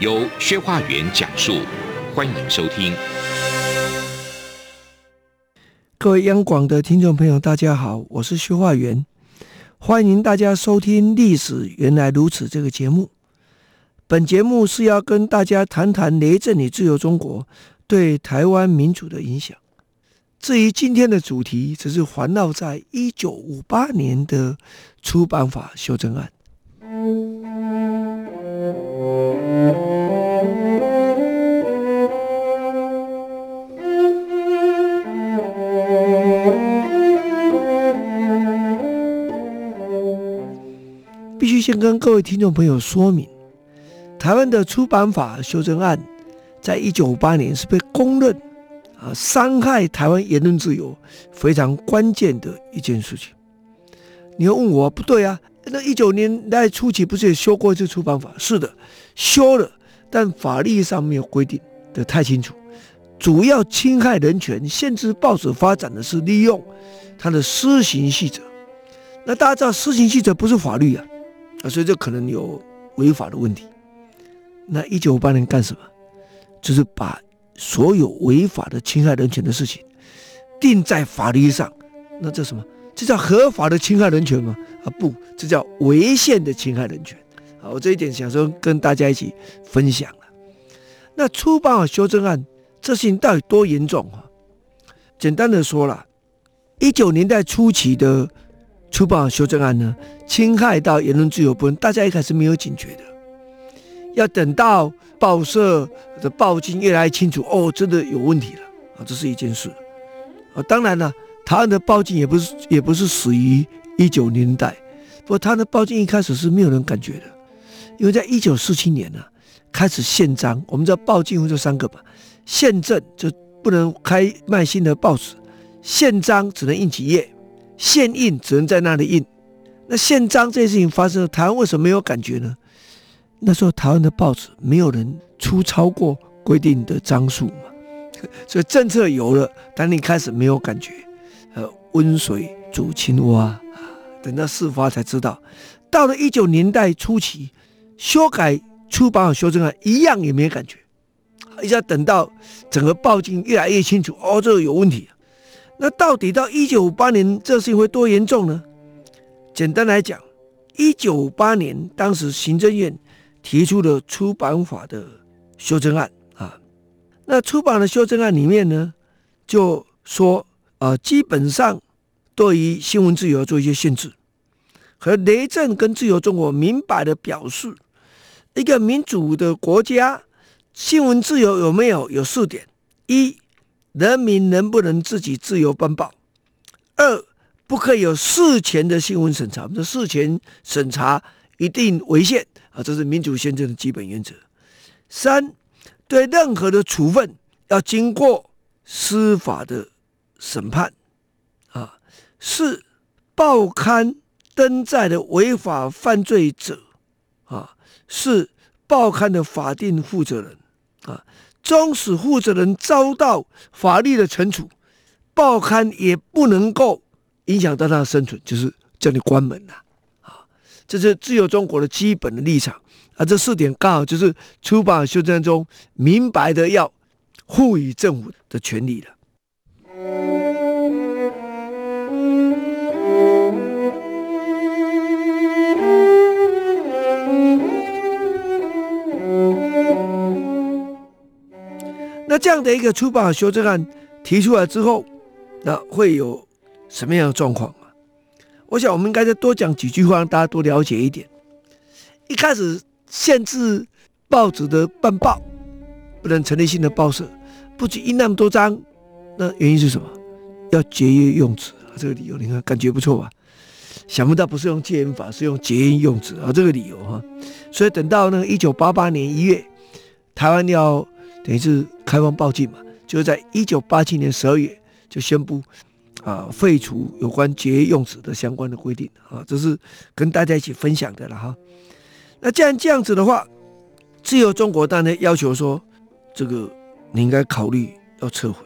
由薛化元讲述，欢迎收听。各位央广的听众朋友，大家好，我是薛化元，欢迎大家收听《历史原来如此》这个节目。本节目是要跟大家谈谈雷震与自由中国对台湾民主的影响。至于今天的主题，则是环绕在一九五八年的出版法修正案。各位听众朋友说明，台湾的出版法修正案，在一九五八年是被公认啊伤害台湾言论自由非常关键的一件事情。你要问我不对啊？那一九年代初期不是也修过一次出版法？是的，修了，但法律上没有规定的太清楚。主要侵害人权、限制报纸发展的是利用它的施行细则。那大家知道，施行细则不是法律啊。啊，所以这可能有违法的问题。那一九五八年干什么？就是把所有违法的侵害人权的事情定在法律上。那这什么？这叫合法的侵害人权吗？啊，不，这叫违宪的侵害人权。好，我这一点想说跟大家一起分享了。那出版法修正案这事情到底多严重啊？简单的说了，一九年代初期的。出版修正案呢，侵害到言论自由部分，大家一开始没有警觉的，要等到报社的报径越来越清楚，哦，真的有问题了啊，这是一件事啊。当然了，台湾的报径也不是也不是始于一九年代，不过他的报径一开始是没有人感觉的，因为在一九四七年呢、开始宪章，我们知道报径会这三个吧，宪政就不能开卖新的报纸，宪章只能印几页。现印只能在那里印，那宪章这件事情发生了，台湾为什么没有感觉呢？那时候台湾的报纸没有人出超过规定的张数嘛，所以政策有了，但你开始没有感觉。呃，温水煮青蛙，等到事发才知道。到了一九年代初期，修改出版和修正案一样也没感觉，一下等到整个报径越来越清楚，哦，这个有问题。那到底到一九五八年这事情会多严重呢？简单来讲，一九五八年当时行政院提出了出版法的修正案啊，那出版的修正案里面呢，就说啊，基本上对于新闻自由做一些限制，和雷震跟自由中国明白的表示，一个民主的国家新闻自由有没有？有四点：一。人民能不能自己自由颁报？二，不可以有事前的新闻审查，我们说事前审查一定违宪啊，这是民主宪政的基本原则。三，对任何的处分要经过司法的审判啊。四，报刊登载的违法犯罪者啊，是报刊的法定负责人啊。纵使负责人遭到法律的惩处，报刊也不能够影响到他的生存，就是叫你关门了！啊，这是自由中国的基本的立场啊。这四点刚好就是出版修正中明白的要赋予政府的权利了。那这样的一个出版修正案提出来之后，那会有什么样的状况啊？我想我们应该再多讲几句话，让大家多了解一点。一开始限制报纸的办报，不能成立新的报社，不止印那么多张，那原因是什么？要节约用纸啊，这个理由你看感觉不错吧？想不到不是用戒烟法，是用节约用纸啊，这个理由哈。所以等到那个一九八八年一月。台湾要等于是开放报禁嘛，就是在一九八七年十二月就宣布啊废除有关节约用纸的相关的规定啊，这是跟大家一起分享的了哈。那既然这样子的话，自由中国当然要求说，这个你应该考虑要撤回。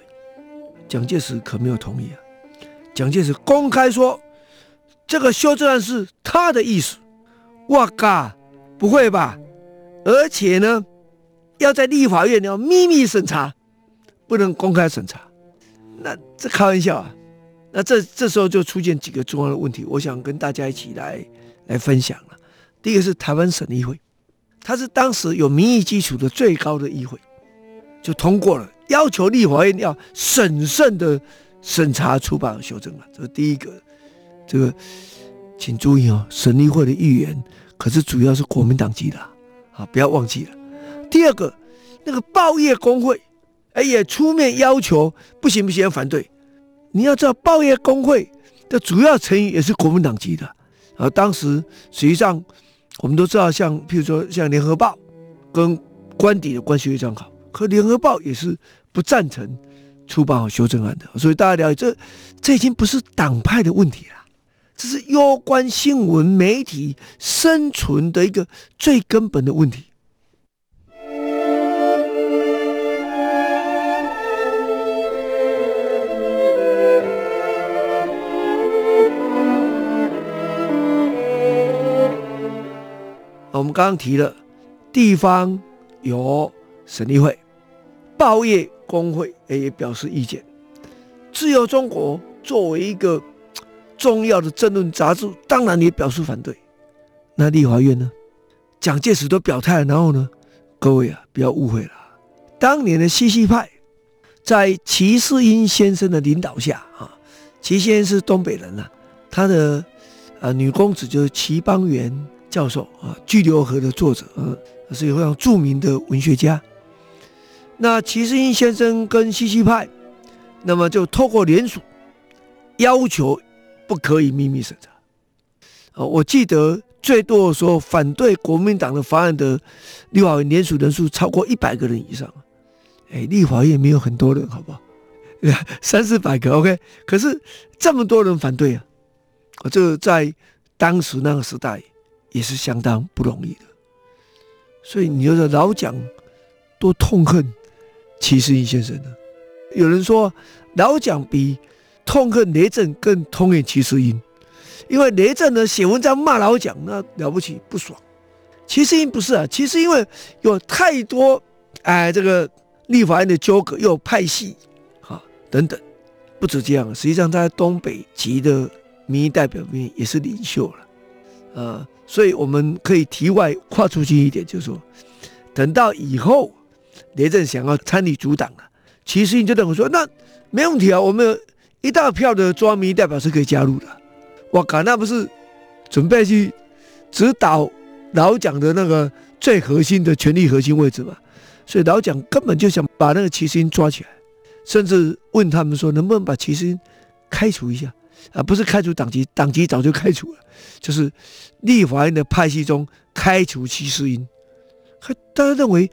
蒋介石可没有同意啊，蒋介石公开说，这个修正案是他的意思。哇嘎，不会吧？而且呢，要在立法院要秘密审查，不能公开审查。那这开玩笑啊？那这这时候就出现几个重要的问题，我想跟大家一起来来分享了。第一个是台湾省议会，它是当时有民意基础的最高的议会，就通过了，要求立法院要审慎的审查出版和修正案。这是第一个，这个请注意哦，省议会的议员可是主要是国民党籍的啊，不要忘记了。第二个，那个报业工会，哎也出面要求，不行不行，反对。你要知道，报业工会的主要成员也是国民党籍的，而当时实际上。我们都知道，像譬如说，像联合报跟官邸的关系非常好，可联合报也是不赞成出版和修正案的。所以大家了解，这这已经不是党派的问题了，这是攸关新闻媒体生存的一个最根本的问题。我们刚刚提了，地方有省立会，报业工会也表示意见。自由中国作为一个重要的政论杂志，当然也表示反对。那立法院呢？蒋介石都表态，然后呢？各位啊，不要误会了。当年的西西派，在齐世英先生的领导下啊，齐先生是东北人呐、他的呃女公子就是齐邦媛。教授啊，《巨流河》的作者，呃，是一个非常著名的文学家。那齐世英先生跟西西派，那么就透过联署，要求不可以秘密审查。啊，我记得最多的时候，反对国民党的法案的立法院联署人数超过一百个人以上。哎，立法院没有很多人，好不好？三四百个，OK。可是这么多人反对啊，我就在当时那个时代。也是相当不容易的，所以你就是老蒋多痛恨齐世英先生呢？有人说老蒋比痛恨雷震更痛恨齐世英，因为雷震呢写文章骂老蒋，那了不起不爽。齐世英不是啊，其实因为有太多哎这个立法院的纠葛，又有派系啊等等，不止这样，实际上他在东北籍的民意代表里面也是领袖了，啊。所以我们可以题外跨出去一点，就是说，等到以后雷震想要参与组党了，齐世英就等于说，那没问题啊，我们有一大票的中央民代表是可以加入的。我靠，那不是准备去指导老蒋的那个最核心的权力核心位置嘛？所以老蒋根本就想把那个齐世英抓起来，甚至问他们说，能不能把齐世英开除一下？啊，不是开除党籍，党籍早就开除了，就是立法院的派系中开除齐世英。大家认为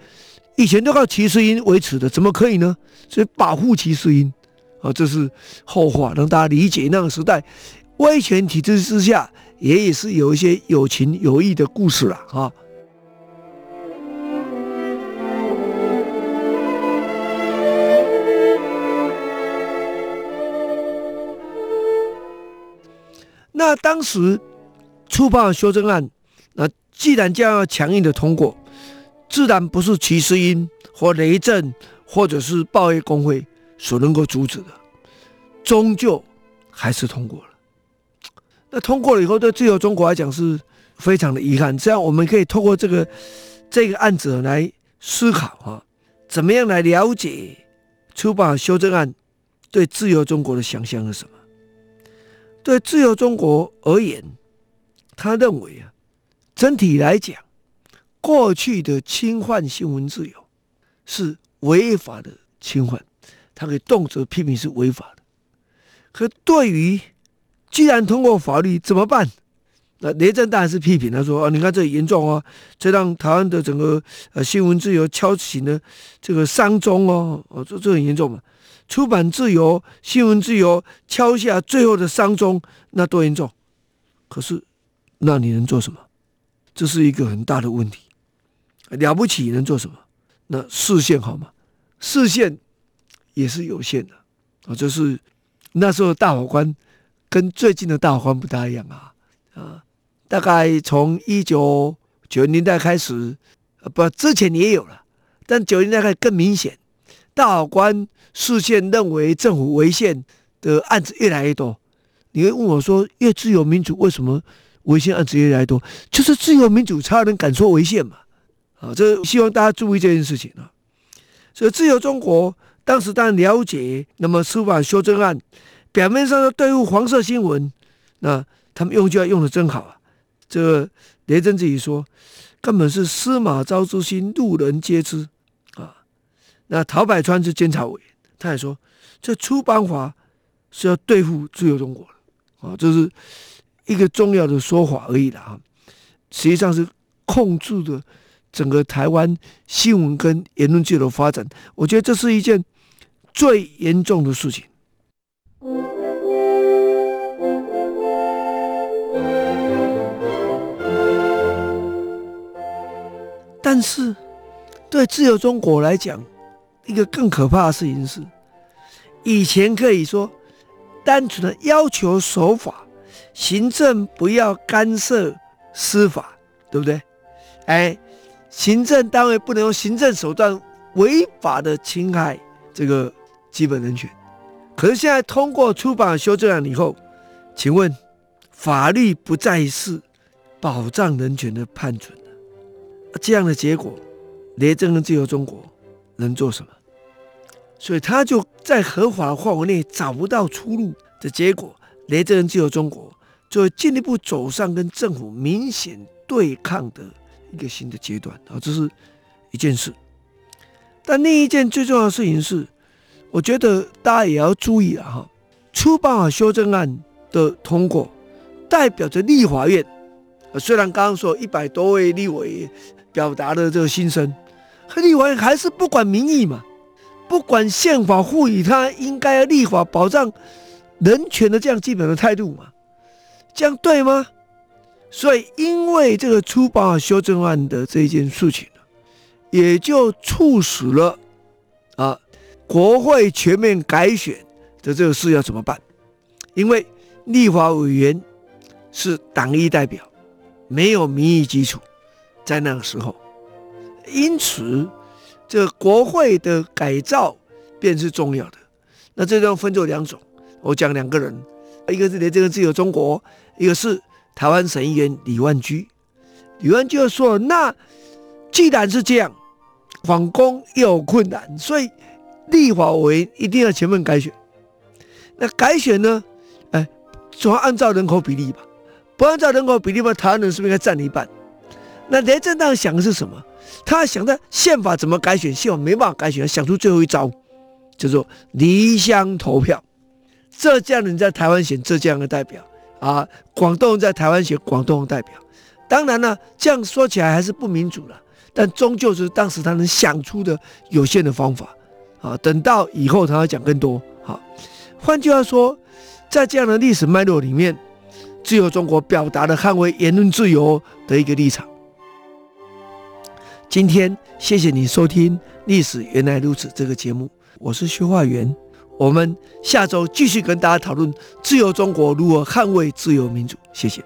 以前都靠齐世英维持的，怎么可以呢？所以保护齐世英啊，这是后话，让大家理解那个时代威权体制之下，也也是有一些有情有义的故事了啊。那当时出版修正案，那既然将要强硬的通过，自然不是齐世英或雷震或者是报业工会所能够阻止的，终究还是通过了。那通过了以后，对自由中国来讲是非常的遗憾。这样我们可以透过这个这个案子来思考啊，怎么样来了解出版修正案对自由中国的想象是什么？对自由中国而言，他认为啊，整体来讲，过去的侵犯新闻自由是违法的侵犯，他可以动辄批评是违法的。可对于既然通过法律怎么办？那雷震当然是批评，他说啊，你看这严重啊，这让台湾的整个呃新闻自由敲起了这个丧钟哦，哦，这这很严重嘛。出版自由、新闻自由敲下最后的丧钟，那多严重？可是，那你能做什么？这是一个很大的问题。了不起能做什么？那视线好吗？视线也是有限的啊。就是那时候的大法官跟最近的大法官不大一样啊啊。大概从一九九零年代开始，不，之前也有了，但九零年代更明显。大法官视线认为政府违宪的案子越来越多。你会问我说，越自由民主为什么违宪案子越来越多？就是自由民主才有人敢说违宪嘛。啊，这希望大家注意这件事情啊。所以自由中国当时当然了解，那么司法修正案表面上的对付黄色新闻，那他们用就要用的真好啊。这个雷震自己说，根本是司马昭之心，路人皆知。那陶百川是监察委员，他也说，这出版法是要对付自由中国的啊，这是一个重要的说法而已的啊。实际上是控制的整个台湾新闻跟言论自由的发展，我觉得这是一件最严重的事情。但是，对自由中国来讲，一个更可怕的事情是，以前可以说单纯的要求守法，行政不要干涉司法，对不对？哎，行政单位不能用行政手段违法的侵害这个基本人权。可是现在通过出版修正案以后，请问法律不再是保障人权的判准了。这样的结果，雷震跟自由中国能做什么？所以他就在合法的范围内找不到出路的结果，雷震跟自由中国就会进一步走上跟政府明显对抗的一个新的阶段啊，这是一件事。但另一件最重要的事情是，我觉得大家也要注意了哈，出版法修正案的通过，代表着立法院，虽然刚刚说一百多位立委。表达的这个心声，立法院还是不管民意嘛，不管宪法赋予他应该要立法保障人权的这样基本的态度嘛，这样对吗？所以因为这个出版修正案的这件事情，也就促使了啊国会全面改选的这个事要怎么办？因为立法委员是党意代表，没有民意基础。在那个时候，因此，这国会的改造便是重要的。那这段分作两种，我讲两个人，一个是雷震自由中国，一个是台湾省议员李万居。李万居就说：“那既然是这样，反攻又有困难，所以立法委员一定要全面改选。那改选呢？哎，总要按照人口比例吧？不按照人口比例吧，台湾人是不是应该占一半？”那雷震当想的是什么？他想着宪法怎么改选，宪法没办法改选，想出最后一招，叫做离乡投票。浙江人在台湾选浙江的代表啊，广东人在台湾选广东的代表。当然呢，这样说起来还是不民主了，但终究是当时他能想出的有限的方法啊。等到以后他要讲更多。好，换句话说，在这样的历史脉络里面，自由中国表达了捍卫言论自由的一个立场。今天谢谢你收听《历史原来如此》这个节目，我是薛化元，我们下周继续跟大家讨论自由中国如何捍卫自由民主，谢谢。